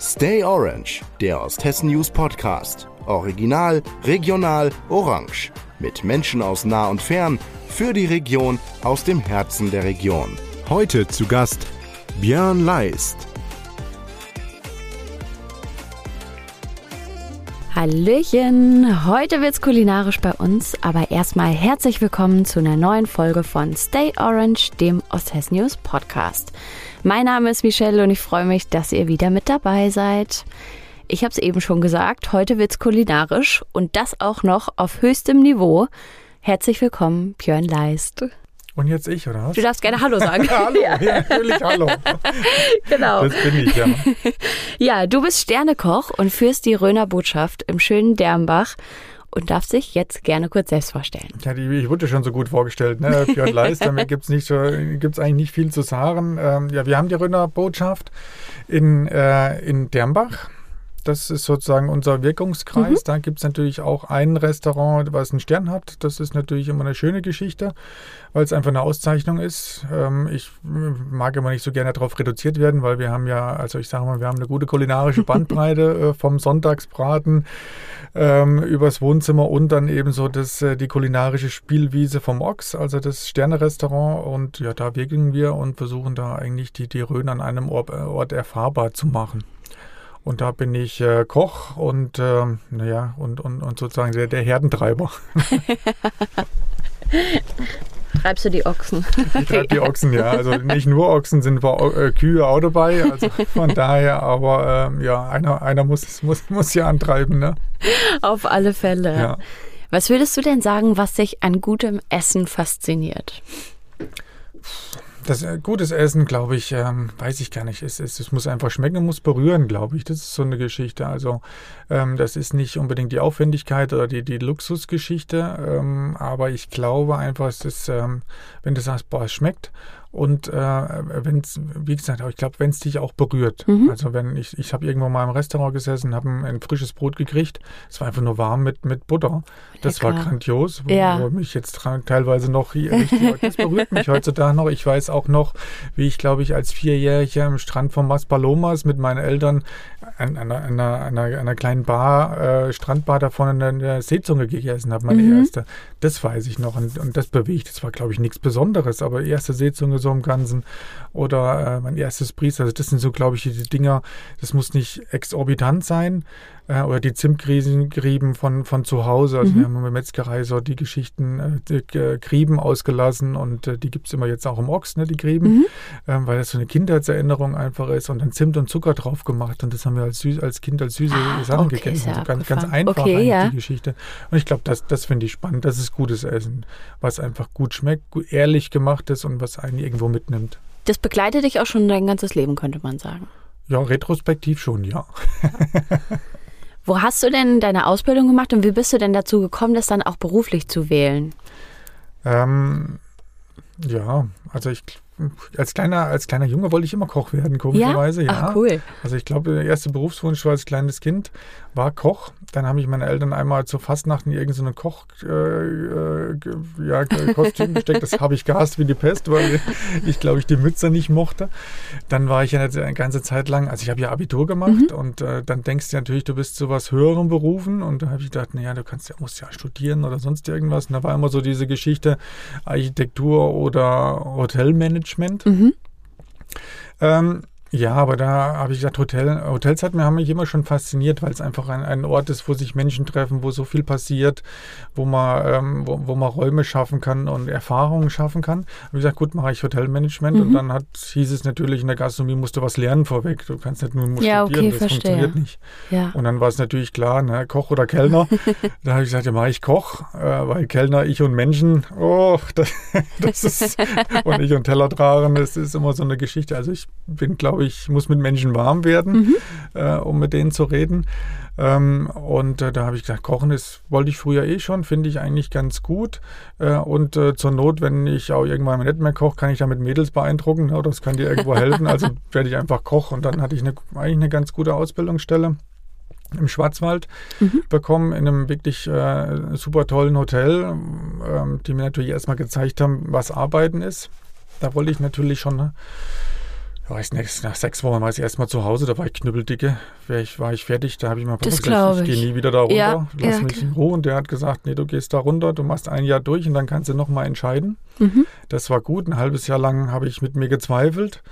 Stay Orange, der Osthessen News Podcast. Original, regional, orange. Mit Menschen aus nah und fern, für die Region, aus dem Herzen der Region. Heute zu Gast Björn Leist. Hallöchen! Heute wird's kulinarisch bei uns, aber erstmal herzlich willkommen zu einer neuen Folge von Stay Orange, dem Osthessen News Podcast. Mein Name ist Michelle und ich freue mich, dass ihr wieder mit dabei seid. Ich habe es eben schon gesagt, heute wird's kulinarisch und das auch noch auf höchstem Niveau. Herzlich willkommen, Björn Leist. Und jetzt ich, oder was? Du darfst gerne Hallo sagen. hallo, ja. ja, natürlich Hallo. genau. Das bin ich, ja. ja, du bist Sternekoch und führst die Röner Botschaft im schönen Dermbach und darf sich jetzt gerne kurz selbst vorstellen. Ja, die, ich wurde schon so gut vorgestellt. Ne? Björn Leist, damit gibt es gibt's eigentlich nicht viel zu sagen. Ähm, ja, wir haben die Röner Botschaft in, äh, in Dermbach. Das ist sozusagen unser Wirkungskreis. Mhm. Da gibt es natürlich auch ein Restaurant, was einen Stern hat. Das ist natürlich immer eine schöne Geschichte, weil es einfach eine Auszeichnung ist. Ähm, ich mag immer nicht so gerne darauf reduziert werden, weil wir haben ja, also ich sage mal, wir haben eine gute kulinarische Bandbreite äh, vom Sonntagsbraten ähm, übers Wohnzimmer und dann eben so das, äh, die kulinarische Spielwiese vom Ochs, also das Sterne-Restaurant. Und ja, da wirken wir und versuchen da eigentlich die, die Rhön an einem Ort erfahrbar zu machen. Und da bin ich äh, Koch und äh, naja, und, und, und sozusagen der, der Herdentreiber. Treibst du die Ochsen? Ich treibe die Ochsen, ja. Also nicht nur Ochsen, sind äh, Kühe auch dabei. Also von daher, aber ähm, ja, einer, einer muss, muss, muss ja antreiben. Ne? Auf alle Fälle. Ja. Was würdest du denn sagen, was dich an gutem Essen fasziniert? Das äh, gutes Essen, glaube ich, ähm, weiß ich gar nicht. Es, es, es muss einfach schmecken, muss berühren, glaube ich. Das ist so eine Geschichte. Also ähm, das ist nicht unbedingt die Aufwendigkeit oder die, die Luxusgeschichte, ähm, aber ich glaube einfach, es ist, ähm, wenn du sagst, boah, es schmeckt und äh, wenn es, wie gesagt, ich glaube, wenn es dich auch berührt. Mhm. Also wenn ich, ich habe irgendwo mal im Restaurant gesessen, habe ein, ein, frisches Brot gekriegt. Es war einfach nur warm mit, mit Butter. Das Lecker. war grandios, wo, ja. wo mich jetzt teilweise noch hier richtig, das berührt mich heutzutage noch. Ich weiß auch noch, wie ich, glaube ich, als Vierjähriger am Strand von Maspalomas mit meinen Eltern an einer, einer, einer, einer kleinen Bar, äh, Strandbar da vorne in der Seezunge gegessen habe, meine mhm. erste. Das weiß ich noch und, und das bewegt. Das war, glaube ich, nichts Besonderes, aber erste Seezunge so im Ganzen. Oder äh, mein erstes Priester. Also das sind so, glaube ich, die Dinger, das muss nicht exorbitant sein äh, oder die Zimtgrieben von, von zu Hause. Also mhm. wir haben in der Metzgerei so die Geschichten, äh, die äh, Grieben ausgelassen und äh, die gibt es immer jetzt auch im Ochs, ne, die Grieben, mhm. ähm, weil das so eine Kindheitserinnerung einfach ist und dann Zimt und Zucker drauf gemacht und das haben wir als, süß, als Kind als süße ah, Sachen okay, gegessen. Also ganz, ganz einfach okay, ja. die Geschichte. Und ich glaube, das, das finde ich spannend. Das ist gutes Essen, was einfach gut schmeckt, gut, ehrlich gemacht ist und was einen irgendwo mitnimmt. Das begleitet dich auch schon dein ganzes Leben, könnte man sagen. Ja, retrospektiv schon, ja. Wo hast du denn deine Ausbildung gemacht und wie bist du denn dazu gekommen, das dann auch beruflich zu wählen? Ähm, ja, also ich als kleiner, als kleiner Junge wollte ich immer Koch werden, komischerweise. Ja, ja. Ach, cool. Also ich glaube, der erste Berufswunsch war als kleines Kind, war Koch. Dann haben mich meine Eltern einmal zur Fastnacht in irgendeine Koch, äh, äh, ja, Kostüm gesteckt. Das habe ich gehasst wie die Pest, weil ich, glaube ich, die Mütze nicht mochte. Dann war ich ja eine ganze Zeit lang, also ich habe ja Abitur gemacht mhm. und äh, dann denkst du natürlich, du bist zu was höheren Berufen und da habe ich gedacht, naja, du kannst ja, musst ja studieren oder sonst irgendwas. Und da war immer so diese Geschichte Architektur oder Hotelmanagement. Mhm. Ähm, ja, aber da habe ich gesagt, Hotel, Hotels hat mir, haben mich immer schon fasziniert, weil es einfach ein, ein Ort ist, wo sich Menschen treffen, wo so viel passiert, wo man, ähm, wo, wo, man Räume schaffen kann und Erfahrungen schaffen kann. Wie gesagt, gut, mache ich Hotelmanagement mhm. und dann hat, hieß es natürlich, in der Gastronomie musst du was lernen vorweg. Du kannst nicht nur ja, studieren, okay, das verstehe. funktioniert nicht. Ja. Und dann war es natürlich klar, ne, Koch oder Kellner. da habe ich gesagt, ja, mache ich Koch, äh, weil Kellner, ich und Menschen, oh, das, das ist, und ich und Teller tragen, das ist immer so eine Geschichte. Also ich bin, glaube glaube ich, muss mit Menschen warm werden, mhm. äh, um mit denen zu reden. Ähm, und äh, da habe ich gesagt, Kochen ist, wollte ich früher eh schon, finde ich eigentlich ganz gut. Äh, und äh, zur Not, wenn ich auch irgendwann nicht mehr koche, kann ich damit Mädels beeindrucken. Ne? Das kann dir irgendwo helfen. Also werde ich einfach Koch. Und dann hatte ich eine, eigentlich eine ganz gute Ausbildungsstelle im Schwarzwald mhm. bekommen, in einem wirklich äh, super tollen Hotel, ähm, die mir natürlich erstmal gezeigt haben, was Arbeiten ist. Da wollte ich natürlich schon ich nächst, nach sechs Wochen war ich erstmal zu Hause, da war ich knüppeldicke, war ich, war ich fertig, da habe ich mal Das gesagt, ich, ich. gehe nie wieder da runter, Ja, lass ja, mich in Ruhe. Und der hat gesagt, nee, du gehst da runter, du machst ein Jahr durch und dann kannst du nochmal entscheiden. Mhm. Das war gut, ein halbes Jahr lang habe ich mit mir gezweifelt.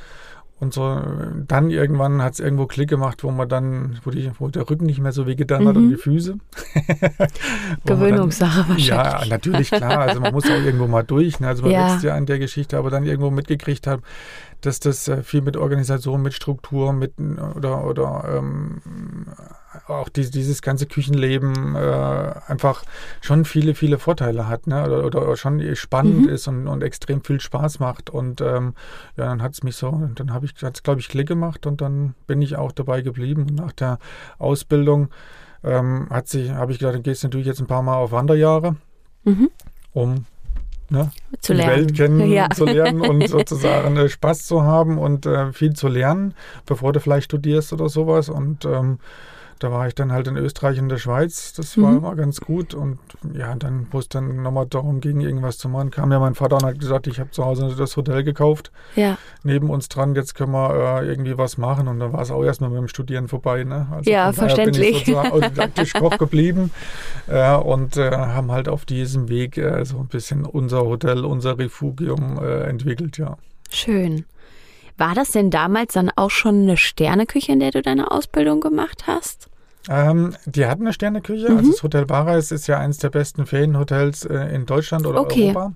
Und so, dann irgendwann hat es irgendwo Klick gemacht, wo man dann, wo, die, wo der Rücken nicht mehr so wehgetan hat Mhm. und die Füße. Man dann- Gewöhnungssache wahrscheinlich. ja, natürlich, klar. Also man muss auch irgendwo mal durch. Ne? Also man Ja. wächst ja an der Geschichte, aber dann irgendwo mitgekriegt hat, dass das äh, viel mit Organisation, mit Struktur, mit oder oder ähm, auch die, dieses ganze Küchenleben äh, einfach schon viele, viele Vorteile hat, ne? Oder, oder schon spannend Mhm. ist und, und extrem viel Spaß macht. Und ähm, ja, dann hat es mich so, dann habe ich, hat es, glaube ich, Klick gemacht und dann bin ich auch dabei geblieben. Und nach der Ausbildung ähm, hat sich, habe ich gedacht, dann gehst du natürlich jetzt ein paar Mal auf Wanderjahre Mhm. um ne, Zu die lernen. Welt kennen Ja. zu lernen und sozusagen äh, Spaß zu haben und äh, viel zu lernen, bevor du vielleicht studierst oder sowas. Und ähm, da war ich dann halt in Österreich und in der Schweiz. Das war Mhm. immer ganz gut. Und ja, dann, wo es dann nochmal darum ging, irgendwas zu machen, kam ja mein Vater und hat gesagt, ich habe zu Hause das Hotel gekauft, Ja, neben uns dran, jetzt können wir äh, irgendwie was machen. Und dann war es auch erstmal mit dem Studieren vorbei. Ne? Also Ja, daher Bin verständlich. ich autodidaktisch Koch geblieben äh, und äh, haben halt auf diesem Weg äh, so ein bisschen unser Hotel, unser Refugium äh, entwickelt, ja. schön. War das denn damals dann auch schon eine Sterneküche, in der du deine Ausbildung gemacht hast? Ähm, die hatten eine Sterneküche. Mhm. Also das Hotel Bareis ist ja eines der besten Ferienhotels äh, in Deutschland oder Okay. Europa.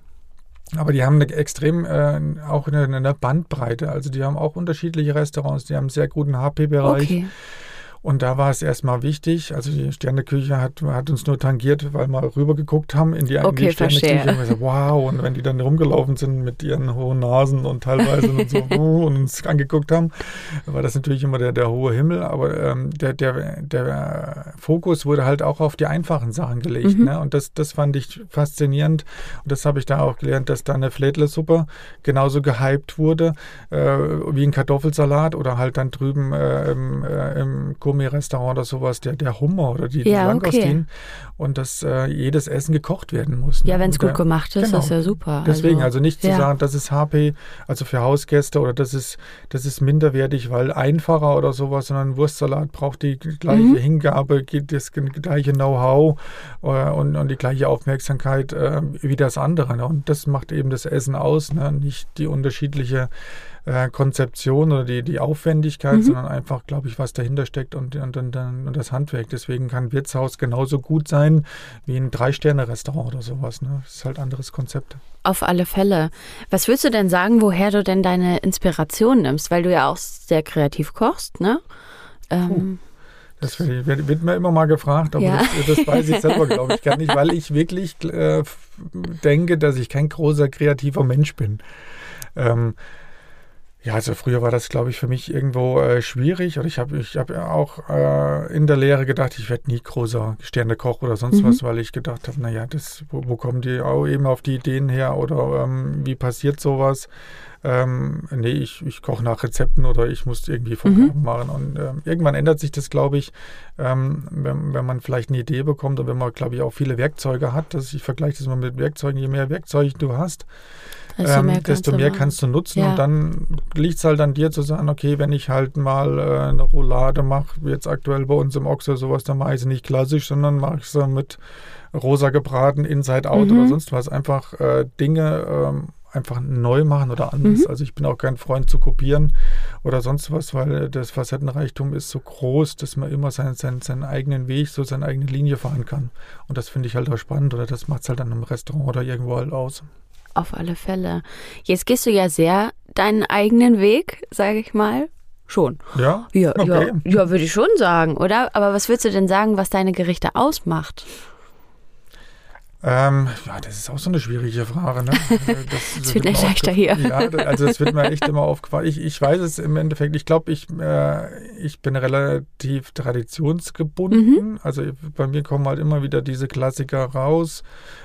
Aber die haben eine extrem äh, auch eine, eine Bandbreite. Also die haben auch unterschiedliche Restaurants. Die haben einen sehr guten HP-Bereich. Okay. Und da war es erstmal wichtig. Also die Sterneküche hat, hat uns nur tangiert, weil wir rübergeguckt haben in die, in Okay, die Sterneküche. Und wir so, wow. Und wenn die dann rumgelaufen sind mit ihren hohen Nasen und teilweise und so und uns angeguckt haben, war das natürlich immer der, der hohe Himmel. Aber ähm, der, der, der Fokus wurde halt auch auf die einfachen Sachen gelegt. Mhm. Ne? Und das, das fand ich faszinierend. Und das habe ich da auch gelernt, dass da eine Flädle-Suppe genauso gehypt wurde äh, wie ein Kartoffelsalat oder halt dann drüben äh, im, äh, im Gourmet-Restaurant oder sowas, der, der Hummer oder die, die Ja, okay. Und dass äh, jedes Essen gekocht werden muss. ne? Ja, wenn es gut der- gemacht ist, genau. ist ja super. Deswegen, also nicht zu ja. sagen, das ist HP, also für Hausgäste oder das ist, das ist minderwertig, weil einfacher oder sowas, sondern ein Wurstsalat braucht die gleiche Mhm. Hingabe, das gleiche Know-how äh, und, und die gleiche Aufmerksamkeit äh, wie das andere. Ne? Und das macht eben das Essen aus, ne? nicht die unterschiedliche äh, Konzeption oder die, die Aufwendigkeit, Mhm. sondern einfach, glaube ich, was dahinter steckt und, und, und, und das Handwerk. Deswegen kann Wirtshaus genauso gut sein wie ein Drei-Sterne-Restaurant oder sowas. Ne? Das ist halt ein anderes Konzept. Auf alle Fälle. Was würdest du denn sagen, woher du denn deine Inspiration nimmst? Weil du ja auch sehr kreativ kochst, ne? Ähm, Das wird, mir immer mal gefragt, aber Ja. das, das weiß ich selber, glaube ich, gar nicht, weil ich wirklich äh, denke, dass ich kein großer kreativer Mensch bin. Ähm, ja, also früher war das, glaube ich, für mich irgendwo äh, schwierig. Oder ich habe ich hab auch äh, in der Lehre gedacht, ich werde nie großer Sternekoch oder sonst Mhm. was, weil ich gedacht habe, naja, das, wo, wo kommen die auch eben auf die Ideen her oder ähm, wie passiert sowas? Ähm, nee, ich, ich koche nach Rezepten oder ich muss irgendwie Vorgaben machen. Und ähm, irgendwann ändert sich das, glaube ich, ähm, wenn, wenn man vielleicht eine Idee bekommt und wenn man, glaube ich, auch viele Werkzeuge hat. Das, ich vergleiche das mal mit Werkzeugen. Je mehr Werkzeuge du hast, ähm, mehr desto mehr machen. kannst du nutzen. Ja. Und dann liegt es halt an dir zu sagen, okay, wenn ich halt mal äh, eine Roulade mache, wie jetzt aktuell bei uns im Ochse sowas, dann mache ich sie nicht klassisch, sondern mache ich sie mit rosa gebraten, inside out Mhm. oder sonst was. Einfach äh, Dinge ähm, einfach neu machen oder anders. Mhm. Also ich bin auch kein Freund zu kopieren oder sonst was, weil das Facettenreichtum ist so groß, dass man immer seinen, seinen, seinen eigenen Weg, so seine eigene Linie fahren kann. Und das finde ich halt auch spannend oder das macht es halt dann im Restaurant oder irgendwo halt aus. Auf alle Fälle. Jetzt gehst du ja sehr deinen eigenen Weg, sage ich mal. Schon. Ja? Ja, Okay. ja, ja würde ich schon sagen, oder? Aber was würdest du denn sagen, was deine Gerichte ausmacht? Ähm, ja, das ist auch so eine schwierige Frage. Ne? Das, Es wird nicht leichter hier. Ja, also es wird mir echt immer aufgefallen. Ich, ich weiß es im Endeffekt. Ich glaube, ich, äh, ich bin relativ traditionsgebunden. Also bei mir kommen halt immer wieder diese Klassiker raus.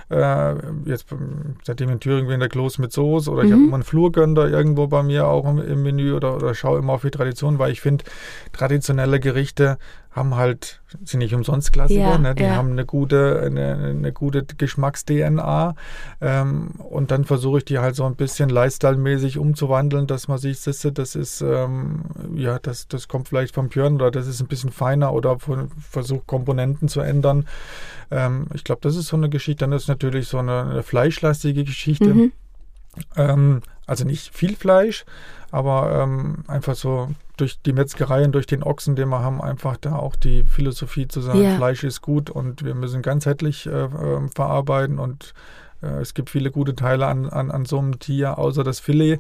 Äh, jetzt ähm, seitdem in Thüringen bin der Kloß mit Soße oder ich habe Mhm. immer einen Flurgönder irgendwo bei mir auch im, im Menü oder, oder schaue immer auf die Tradition, weil ich finde, traditionelle Gerichte haben halt, sind nicht umsonst Klassiker, Ja, ne? die ja. haben eine gute, eine, eine gute Geschmacks-DNA ähm, und dann versuche ich die halt so ein bisschen Lifestyle-mäßig umzuwandeln, dass man sich sisse, das ist, ähm, ja, das, das kommt vielleicht vom Björn oder das ist ein bisschen feiner oder versuche Komponenten zu ändern. Ähm, ich glaube, das ist so eine Geschichte, dann ist natürlich so eine, eine fleischlastige Geschichte. Mhm. Ähm, also nicht viel Fleisch, aber ähm, einfach so durch die Metzgerei und durch den Ochsen, den wir haben, einfach da auch die Philosophie zu sagen, Ja. Fleisch ist gut und wir müssen ganzheitlich äh, ähm, verarbeiten und äh, es gibt viele gute Teile an, an, an so einem Tier, außer das Filet.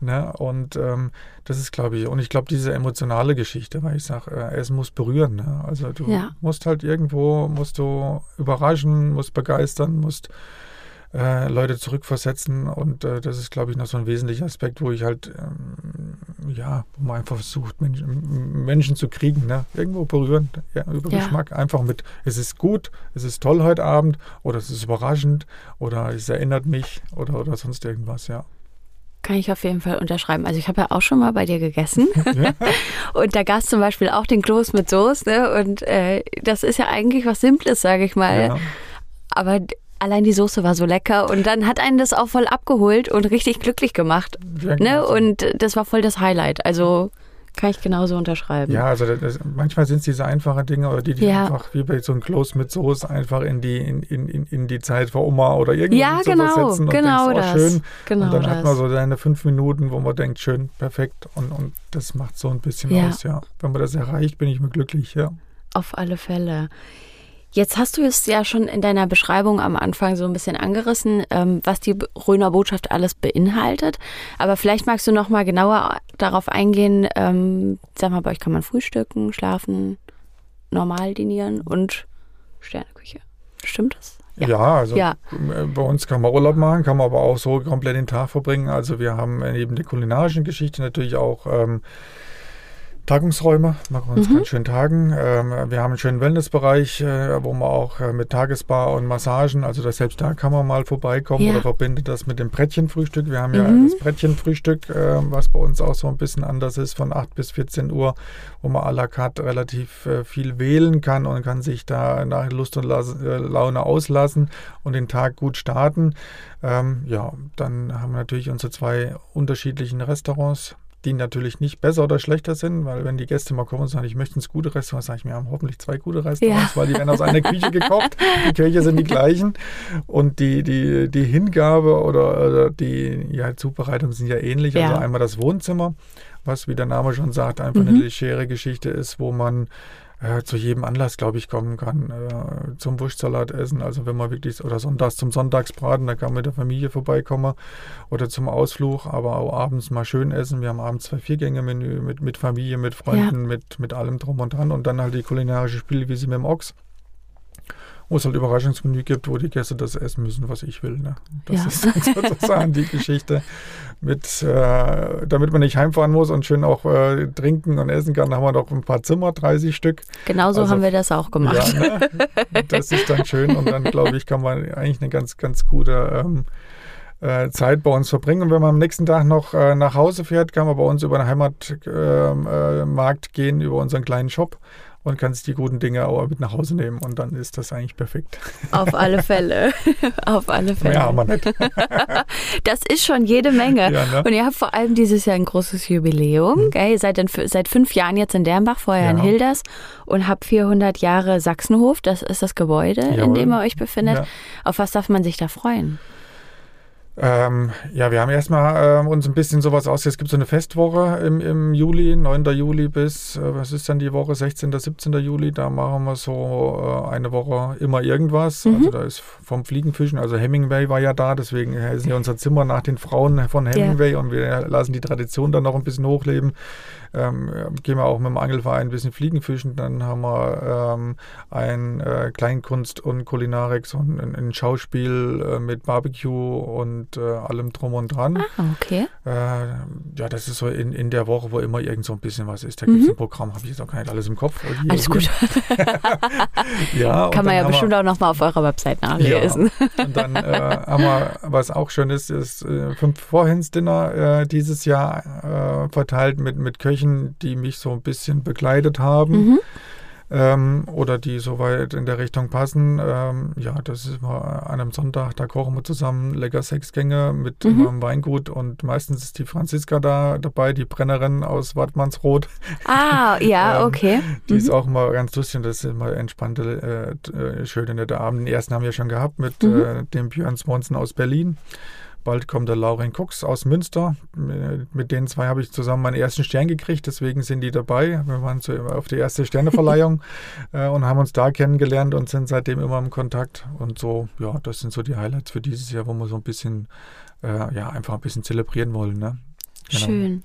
Ne? Und ähm, das ist, glaube ich, und ich glaube, diese emotionale Geschichte, weil ich sage, äh, es muss berühren. Ne? Also du Ja. musst halt irgendwo, musst du überraschen, musst begeistern, musst äh, Leute zurückversetzen und äh, das ist, glaube ich, noch so ein wesentlicher Aspekt, wo ich halt, ähm, ja, wo man einfach versucht, Menschen, Menschen zu kriegen, ne? irgendwo berühren, ja, über Ja. Geschmack, einfach mit, es ist gut, es ist toll heute Abend oder es ist überraschend oder es erinnert mich oder, oder sonst irgendwas, ja. Kann ich auf jeden Fall unterschreiben. Also ich habe ja auch schon mal bei dir gegessen ja. und da gab es zum Beispiel auch den Kloß mit Soße ne? und äh, das ist ja eigentlich was Simples, sage ich mal. ja. Aber allein die Soße war so lecker und dann hat einen das auch voll abgeholt und richtig glücklich gemacht. Ja, Ne? so. Und das war voll das Highlight. Also kann ich genauso unterschreiben. Ja, also das, das, manchmal sind es diese einfachen Dinge oder die, die Ja. einfach wie bei so einem Kloß mit Soße einfach in die, in, in, in, die Zeit vor Oma oder irgendwie Ja, genau, versetzen und genau denkst, oh, das. schön. Genau und dann hat man das. so seine fünf Minuten, wo man denkt, schön, perfekt. Und, und das macht so ein bisschen Ja. aus, ja. Wenn man das erreicht, bin ich mir glücklich, ja. Auf alle Fälle. Jetzt hast du es ja schon in deiner Beschreibung am Anfang so ein bisschen angerissen, ähm, was die Röner Botschaft alles beinhaltet. Aber vielleicht magst du noch mal genauer darauf eingehen. Ähm, sag mal, bei euch kann man frühstücken, schlafen, normal dinieren und Sterneküche. Stimmt das? Ja, also Ja. äh, bei uns kann man Urlaub machen, kann man aber auch so komplett den Tag verbringen. Also wir haben neben der kulinarischen Geschichte natürlich auch ähm, Tagungsräume, kann uns Mhm. ganz schön tagen. Ähm, wir haben einen schönen Wellnessbereich, äh, wo man auch äh, mit Tagesbar und Massagen, also das, selbst da kann man mal vorbeikommen Ja. oder verbindet das mit dem Brettchenfrühstück. Wir haben ja Mhm. das Brettchenfrühstück, äh, was bei uns auch so ein bisschen anders ist, von 8 bis 14 Uhr, wo man à la carte relativ äh, viel wählen kann und kann sich da nach Lust und Las äh, Laune auslassen und den Tag gut starten. Ähm, ja, dann haben wir natürlich unsere zwei unterschiedlichen Restaurants die natürlich nicht besser oder schlechter sind, weil wenn die Gäste mal kommen und sagen, ich möchte ins gute Restaurant, sage ich, wir haben hoffentlich zwei gute Restaurants, Ja. weil die werden aus einer Küche gekocht, die Köche sind die gleichen und die, die, die Hingabe oder, oder die ja, Zubereitung sind ja ähnlich. Ja. Also einmal das Wohnzimmer, was, wie der Name schon sagt, einfach Mhm. eine legere Geschichte ist, wo man äh, zu jedem Anlass, glaube ich, kommen kann. Äh, zum Wurstsalat essen, also wenn man wirklich, oder sonntags zum Sonntagsbraten, da kann man mit der Familie vorbeikommen oder zum Ausflug, aber auch abends mal schön essen. Wir haben abends zwei Viergänge-Menü mit, mit Familie, mit Freunden, mit, mit allem drum und dran und dann halt die kulinarische Spielwiese mit dem Ochs. Wo es halt Überraschungsmenü gibt, wo die Gäste das essen müssen, was ich will. Ne? Das Ja. ist sozusagen die Geschichte, mit, äh, damit man nicht heimfahren muss und schön auch äh, trinken und essen kann, haben wir noch ein paar Zimmer, 30 Stück. Genauso Also- haben wir das auch gemacht. Ja, ne? Das ist dann schön und dann, glaube ich, kann man eigentlich eine ganz, ganz gute ähm, äh, Zeit bei uns verbringen. Und wenn man am nächsten Tag noch äh, nach Hause fährt, kann man bei uns über den Heimatmarkt äh, Markt gehen, über unseren kleinen Shop und kann sich die guten Dinge auch mit nach Hause nehmen und dann ist das eigentlich perfekt. Auf alle Fälle. Auf alle Fälle. Haben wir nicht. Das ist schon jede Menge. Ja, ne? Und ihr habt vor allem dieses Jahr ein großes Jubiläum. Gell? Ihr seid f- seit fünf Jahren jetzt in Dernbach, vorher in Ja. Hilders und habt 400 Jahre Sachsenhof. Das ist das Gebäude, in Jawohl. dem ihr euch befindet. Ja. Auf was darf man sich da freuen? Ähm, ja, wir haben erstmal ähm, uns ein bisschen sowas aus. Es gibt so eine Festwoche im, im Juli, 9. Juli bis, äh, was ist dann die Woche, 16., 17. Juli. Da machen wir so äh, eine Woche immer irgendwas. Mhm. Also da ist vom Fliegenfischen, also Hemingway war ja da, deswegen ist ja unser Zimmer nach den Frauen von Hemingway und wir lassen die Tradition dann noch ein bisschen hochleben. Ähm, gehen wir auch mit dem Angelverein ein bisschen Fliegenfischen. Dann haben wir ähm, ein äh, Kleinkunst und Kulinarik, so ein, ein Schauspiel äh, mit Barbecue und äh, allem drum und dran. Ah, okay. Äh, ja, das ist so in, in der Woche, wo immer irgend so ein bisschen was ist. Da gibt es ein Programm, habe ich jetzt auch gar nicht alles im Kopf. Hier, Mhm. Alles hier. gut. Ja, und Kann man ja bestimmt wir, auch nochmal auf eurer Website nachlesen. Ja, und dann äh, haben wir, was auch schön ist, ist äh, fünf Vorhints-Dinner äh, dieses Jahr verteilt mit, mit Köchen, die mich so ein bisschen begleitet haben. Mhm. Ähm, oder die soweit in der Richtung passen. Ähm, ja, das ist mal an einem Sonntag, da kochen wir zusammen lecker Sechsgänge mit Mhm. einem Weingut und meistens ist die Franziska da dabei, die Brennerin aus Wattmannsroth. Ah, ja, Ähm, okay. Die ist auch mal ganz lustig und das ist immer entspannte, äh, äh, schöne, nette Abend. Den ersten haben wir schon gehabt mit Mhm. äh, dem Björn Swanson aus Berlin. Bald kommt der Lauren Cox aus Münster. Mit den zwei habe ich zusammen meinen ersten Stern gekriegt, deswegen sind die dabei. Wir waren zu, auf die erste Sterneverleihung äh, und haben uns da kennengelernt und sind seitdem immer im Kontakt. Und so, ja, das sind so die Highlights für dieses Jahr, wo wir so ein bisschen, äh, ja, einfach ein bisschen zelebrieren wollen. Ne? Genau. Schön.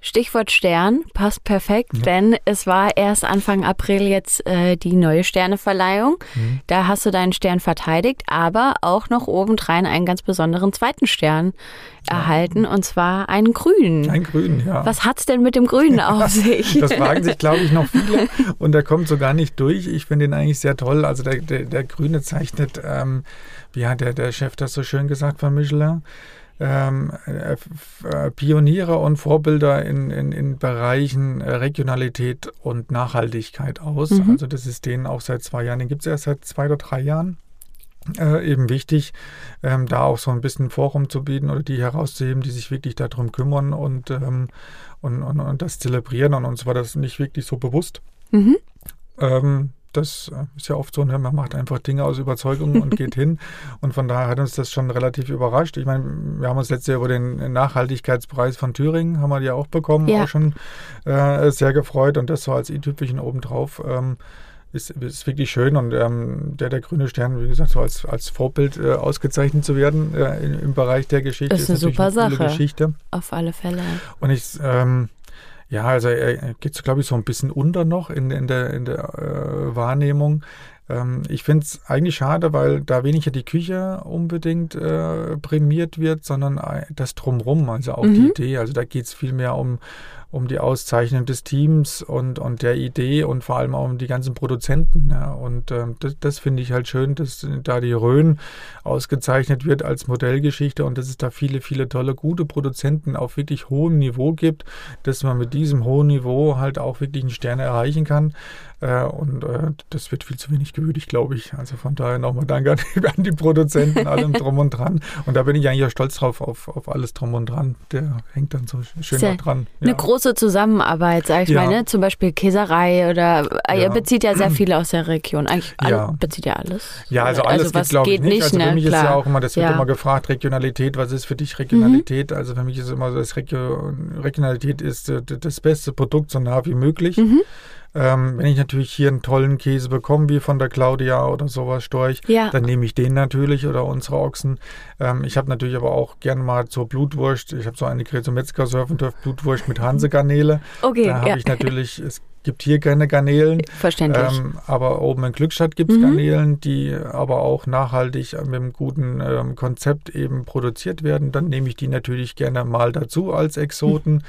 Stichwort Stern passt perfekt, Ja. denn es war erst Anfang April jetzt äh, die neue Sterneverleihung. Mhm. Da hast du deinen Stern verteidigt, aber auch noch obendrein einen ganz besonderen zweiten Stern erhalten, und zwar einen grünen. Ein Grün, ja. Was hat's denn mit dem Grünen auf sich? Das fragen sich, glaube ich, noch viele und der kommt so gar nicht durch. Ich finde ihn eigentlich sehr toll. Also der, der, der Grüne zeichnet, ähm, wie hat der, der Chef das so schön gesagt von Michelin? Ähm, äh, äh, Pioniere und Vorbilder in, in, in Bereichen äh, Regionalität und Nachhaltigkeit aus. Mhm. Also das ist denen auch seit zwei Jahren, den gibt es erst seit zwei oder drei Jahren. Eben wichtig, ähm, da auch so ein bisschen Forum zu bieten oder die herauszuheben, die sich wirklich darum kümmern und, ähm, und, und, und das zelebrieren. Und uns war das nicht wirklich so bewusst. Mhm. Das äh, ist ja oft so, ne? man macht einfach Dinge aus Überzeugung und geht hin. Und von daher hat uns das schon relativ überrascht. Ich meine, wir haben uns letztes Jahr über den Nachhaltigkeitspreis von Thüringen, haben wir ja auch bekommen, Ja. auch schon äh, sehr gefreut. Und das so als i-Tüpfelchen obendrauf. Ähm, ist, ist wirklich schön und ähm, der, der grüne Stern, wie gesagt, so als, als Vorbild äh, ausgezeichnet zu werden äh, im, im Bereich der Geschichte Ist eine super Sache. Geschichte. Auf alle Fälle. Und ich, ähm, ja, also er geht so, glaube ich, so ein bisschen unter noch in, in der, in der äh, Wahrnehmung. Ähm, ich finde es eigentlich schade, weil da weniger die Küche unbedingt äh, prämiert wird, sondern äh, das Drumrum, also auch die Mhm. Idee. Also da geht es viel mehr um, um die Auszeichnung des Teams und, und der Idee und vor allem auch um die ganzen Produzenten. Ja. Und ähm, das, das finde ich halt schön, dass da die Rhön ausgezeichnet wird als Modellgeschichte und dass es da viele, viele tolle, gute Produzenten auf wirklich hohem Niveau gibt, dass man mit diesem hohen Niveau halt auch wirklich einen Stern erreichen kann. Äh, und äh, das wird viel zu wenig gewürdigt, glaube ich. Also von daher nochmal Danke an die, an die Produzenten, allem drum und dran. Und da bin ich eigentlich auch stolz drauf, auf, auf alles drum und dran. Der hängt dann so schön da dran. Eine Ja. große Zusammenarbeit, sag ich Ja. mal, ne? Zum Beispiel Käserei oder äh, ihr Ja. bezieht ja sehr viele aus der Region. Eigentlich alle, bezieht ja alles. Ja, also alles was geht, glaube ich, nicht. nicht, also für ne? mich ist Klar. ja auch immer, das wird. Mhm. immer gefragt, Regionalität, was ist für dich Regionalität? Also für mich ist immer so, das Regio Regionalität ist das beste Produkt so nah wie möglich. Mhm. Ähm, wenn ich natürlich hier einen tollen Käse bekomme, wie von der Claudia oder sowas, Storch, Ja. dann nehme ich den natürlich oder unsere Ochsen. Ähm, ich habe natürlich aber auch gern mal zur Blutwurst, ich habe so eine Grete Metzger Surfendorf Blutwurst mit Hansegarnele. Okay, Da habe ja. ich natürlich, es gibt hier keine Garnelen. Verständlich. Ähm, aber oben in Glückstadt gibt es Mhm. Garnelen, die aber auch nachhaltig mit einem guten ähm, Konzept eben produziert werden. Dann nehme ich die natürlich gerne mal dazu als Exoten.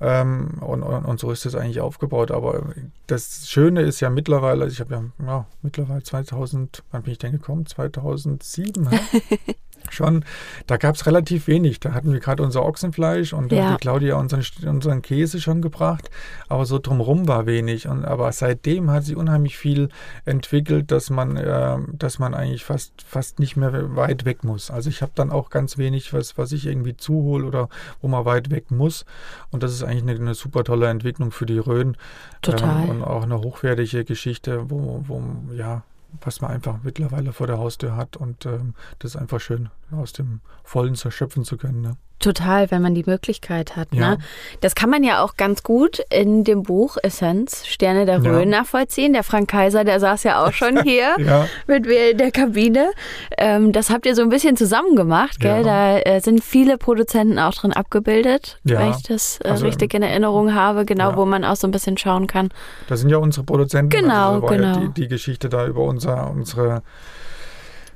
Ähm, und, und, und so ist das eigentlich aufgebaut. Aber das Schöne ist ja mittlerweile, ich habe ja, ja mittlerweile 2000, wann bin ich denn gekommen? 2007. Schon, da gab es relativ wenig. Da hatten wir gerade unser Ochsenfleisch und da Ja. hat die Claudia unseren, unseren Käse schon gebracht, aber so drumherum war wenig. Und, aber seitdem hat sich unheimlich viel entwickelt, dass man, äh, dass man eigentlich fast, fast nicht mehr weit weg muss. Also ich habe dann auch ganz wenig, was, was ich irgendwie zuhole oder wo man weit weg muss. Und das ist eigentlich eine, eine super tolle Entwicklung für die Rhön. Total. Ähm, und auch eine hochwertige Geschichte, wo, wo ja, was man einfach mittlerweile vor der Haustür hat. Und ähm, das ist einfach schön, aus dem Vollen zerschöpfen zu können. Ne? Total, wenn man die Möglichkeit hat. Ja. Ne? Das kann man ja auch ganz gut in dem Buch Essenz, Sterne der Ja. Rhön nachvollziehen. Der Frank Kaiser, der saß ja auch schon hier Ja, mit mir in der Kabine. Ähm, das habt ihr so ein bisschen zusammen gemacht, gell? Da äh, sind viele Produzenten auch drin abgebildet, Ja. wenn ich das äh, Also, richtig in Erinnerung habe, genau, ja. wo man auch so ein bisschen schauen kann. das sind ja unsere Produzenten. Genau, also so war genau. Ja die, die Geschichte da über unser, unsere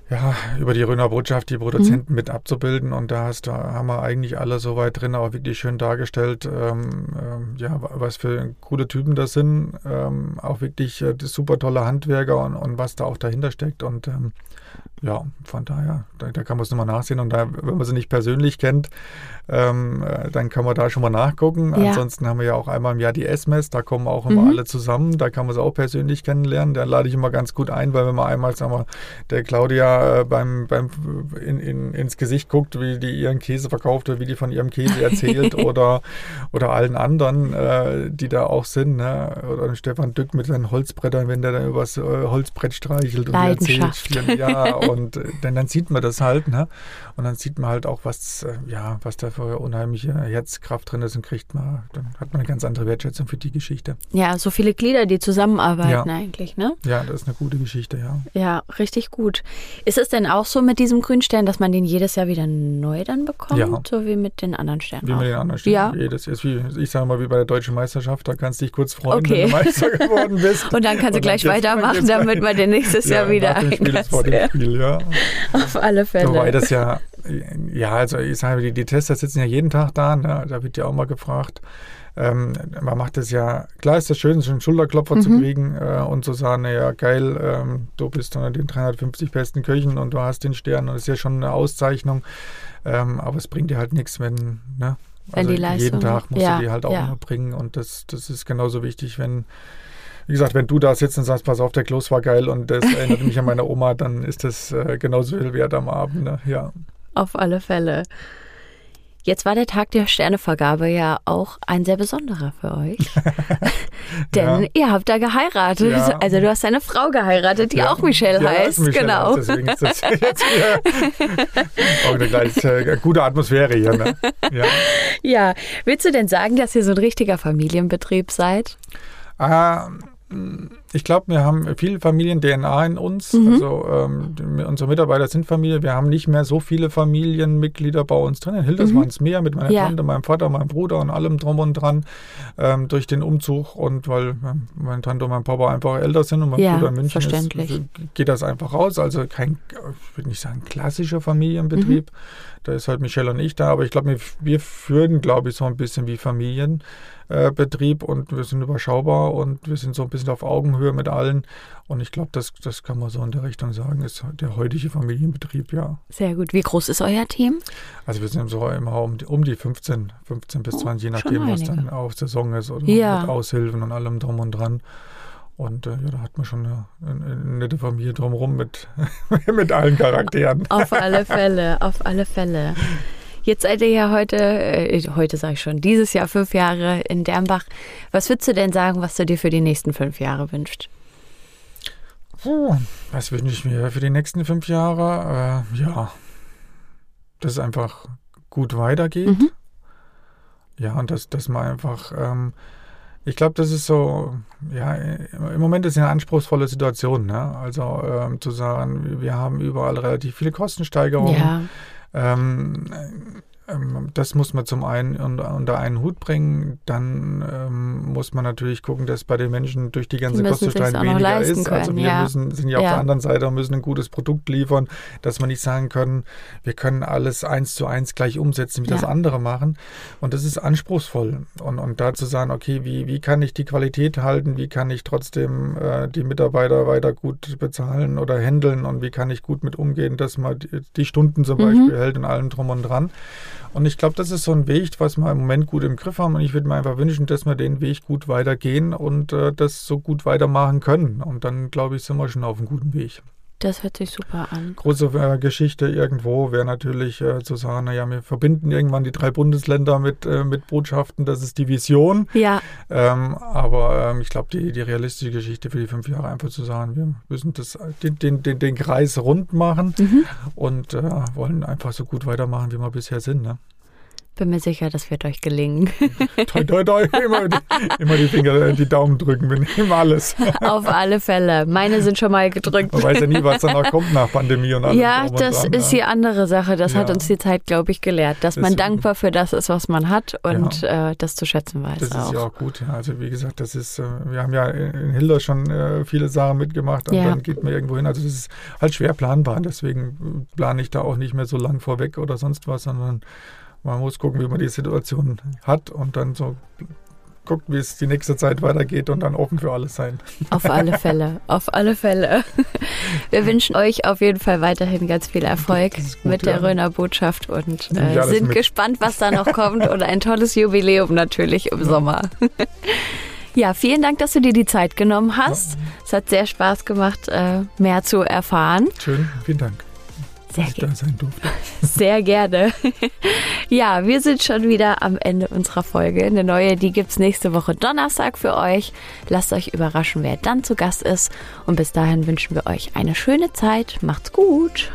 ja, über die Röner Botschaft die Produzenten mhm. mit abzubilden. Und da hast, da haben wir eigentlich alle so weit drin auch wirklich schön dargestellt, ähm, ähm, ja, was für coole Typen das sind. Ähm, auch wirklich äh, super tolle Handwerker und, und was da auch dahinter steckt. Und ähm, ja, von daher, da, da kann man es nochmal nachsehen. Und da, wenn man sie nicht persönlich kennt, ähm, äh, dann kann man da schon mal nachgucken. Ja. Ansonsten haben wir ja auch einmal im Jahr die S-Mess, da kommen auch immer mhm. alle zusammen. Da kann man sie auch persönlich kennenlernen. Da lade ich immer ganz gut ein, weil wenn man einmal, sagen wir, der Claudia äh, beim, beim in, in, ins Gesicht guckt, wie die ihren Käse verkauft oder wie die von ihrem Käse erzählt oder, oder allen anderen, äh, die da auch sind. Ne? Oder Stefan Dück mit seinen Holzbrettern, wenn der dann übers äh, Holzbrett streichelt und erzählt. Ja, und äh, dann, dann sieht man das halt. Ne? Und dann sieht man halt auch, was, äh, ja, was da für unheimliche Herzkraft drin ist und kriegt man, dann hat man eine ganz andere Wertschätzung für die Geschichte. Ja, so viele Glieder, die zusammenarbeiten ja. eigentlich, ne? Ja, das ist eine gute Geschichte, ja. Ja, richtig gut. Ist es denn auch so mit diesem Grünstern, dass man den jedes Jahr wieder neu dann bekommt? Ja. So wie mit den anderen Sternen? Wie auch? mit den anderen Sternen. Ja. Jedes, ist wie, ich sage mal, wie bei der Deutschen Meisterschaft, da kannst du dich kurz freuen, okay. wenn du Meister geworden bist. und dann kannst du gleich weitermachen, damit man den nächstes Jahr wieder nach dem Spiel, vor dem Spiel, ja. Auf alle Fälle. Wobei das ja ja, also ich sage, die, die Tester sitzen ja jeden Tag da, ne? da wird ja auch mal gefragt. Ähm, man macht es ja, klar ist das schön, so einen Schulterklopfer mhm. zu kriegen äh, und zu sagen, naja, geil, ähm, du bist unter den 350 besten Köchen und du hast den Stern und das ist ja schon eine Auszeichnung. Ähm, aber es bringt dir halt nichts, wenn, ne? Also wenn die Leistung, jeden Tag musst ja, du die halt auch ja. immer bringen und das, das ist genauso wichtig, wenn wie gesagt, wenn du da sitzt und sagst, pass auf, der Kloß war geil und das erinnert mich an meine Oma, dann ist das äh, genauso viel wert am Abend. Ne? Ja. Auf alle Fälle. Jetzt war der Tag der Sternevergabe ja auch ein sehr besonderer für euch. Denn ja. ihr habt da geheiratet. Ja. Also du hast eine Frau geheiratet, die ja. auch Michelle heißt. Michelle genau. Heißt, deswegen ist das jetzt auch eine gleich, äh, gute Atmosphäre hier. Ne? Ja. Willst du denn sagen, dass ihr so ein richtiger Familienbetrieb seid? Ähm, ich glaube, wir haben viel Familien-DNA in uns. Mhm. Also ähm, unsere Mitarbeiter sind Familie. Wir haben nicht mehr so viele Familienmitglieder bei uns drin. In Hilders mhm. waren es mehr mit meiner ja. Tante, meinem Vater, meinem Bruder und allem drum und dran ähm, durch den Umzug. Und weil meine Tante und mein Papa einfach älter sind und mein ja, Bruder in München ist, geht das einfach raus. Also kein, ich würde nicht sagen, klassischer Familienbetrieb. Mhm. Da ist halt Michelle und ich da. Aber ich glaube, wir, wir führen, glaube ich, so ein bisschen wie Familien. Äh, Betrieb und wir sind überschaubar und wir sind so ein bisschen auf Augenhöhe mit allen. Und ich glaube, das, das kann man so in der Richtung sagen, ist der heutige Familienbetrieb, ja. Sehr gut. Wie groß ist euer Team? Also wir sind so immer um, um die 15, 15 bis 20, je nachdem, was dann auf Saison ist oder ja. mit Aushilfen und allem drum und dran. Und äh, ja, da hat man schon eine, eine nette Familie drumherum mit, mit allen Charakteren. Auf alle Fälle, auf alle Fälle. Jetzt seid ihr ja heute, äh, heute sage ich schon, dieses Jahr fünf Jahre in Dernbach. Was würdest du denn sagen, was du dir für die nächsten fünf Jahre wünschst? Puh, was wünsche ich mir für die nächsten fünf Jahre? Äh, ja, dass es einfach gut weitergeht. Mhm. Ja, und dass, dass man einfach, ähm, ich glaube, das ist so, ja, im Moment ist es eine anspruchsvolle Situation. Ne? Also ähm, zu sagen, wir haben überall relativ viele Kostensteigerungen. Ja. Ähm, das muss man zum einen unter einen Hut bringen. Dann ähm, muss man natürlich gucken, dass bei den Menschen durch die ganze Kostenstein weniger ist. Können, also wir ja. müssen, sind ja, ja auf der anderen Seite und müssen ein gutes Produkt liefern, dass wir nicht sagen können, wir können alles eins zu eins gleich umsetzen, wie ja. das andere machen. Und das ist anspruchsvoll. Und, und da zu sagen, okay, wie, wie kann ich die Qualität halten, wie kann ich trotzdem äh, die Mitarbeiter weiter gut bezahlen oder handeln und wie kann ich gut mit umgehen, dass man die, die Stunden zum mhm. Beispiel hält und allem drum und dran. Und ich glaube, das ist so ein Weg, was wir im Moment gut im Griff haben. Und ich würde mir einfach wünschen, dass wir den Weg gut weitergehen und äh, das so gut weitermachen können. Und dann, glaube ich, sind wir schon auf einem guten Weg. Das hört sich super an. Große äh, Geschichte irgendwo wäre natürlich äh, zu sagen, naja, wir verbinden irgendwann die drei Bundesländer mit, äh, mit Botschaften, das ist die Vision. Ja. Ähm, aber ähm, ich glaube, die, die realistische Geschichte für die fünf Jahre einfach zu sagen, wir müssen das, den, den, den, den Kreis rund machen mhm. und äh, wollen einfach so gut weitermachen, wie wir bisher sind. Ne? Bin mir sicher, das wird euch gelingen. toi, toi, toi, immer, die, immer die Finger, die Daumen drücken, wir nehmen alles. Auf alle Fälle. Meine sind schon mal gedrückt. Man weiß ja nie, was danach kommt nach Pandemie und allem. Ja, das dran, ist ja. die andere Sache. Das hat Ja. uns die Zeit, glaube ich, gelehrt, dass man Deswegen. dankbar für das ist, was man hat und äh, das zu schätzen weiß Das auch. ist ja auch gut. Ja. Also wie gesagt, das ist, äh, wir haben ja in Hilda schon äh, viele Sachen mitgemacht und Ja. dann geht man irgendwo hin. Also das ist halt schwer planbar. Deswegen plane ich da auch nicht mehr so lang vorweg oder sonst was, sondern man muss gucken, wie man die Situation hat und dann so guckt, wie es die nächste Zeit weitergeht und dann offen für alles sein. Auf alle Fälle, auf alle Fälle. Wir wünschen euch auf jeden Fall weiterhin ganz viel Erfolg gut, mit der ja. Röner Botschaft und äh, sind mit. gespannt, was da noch kommt und ein tolles Jubiläum natürlich im Sommer. Ja, vielen Dank, dass du dir die Zeit genommen hast. Es hat sehr Spaß gemacht, äh, mehr zu erfahren. Schön, vielen Dank, Sehr, dass ich ge da sein durfte. sehr gerne. Ja, wir sind schon wieder am Ende unserer Folge. Eine neue, die gibt's nächste Woche Donnerstag für euch. Lasst euch überraschen, wer dann zu Gast ist. Und bis dahin wünschen wir euch eine schöne Zeit. Macht's gut.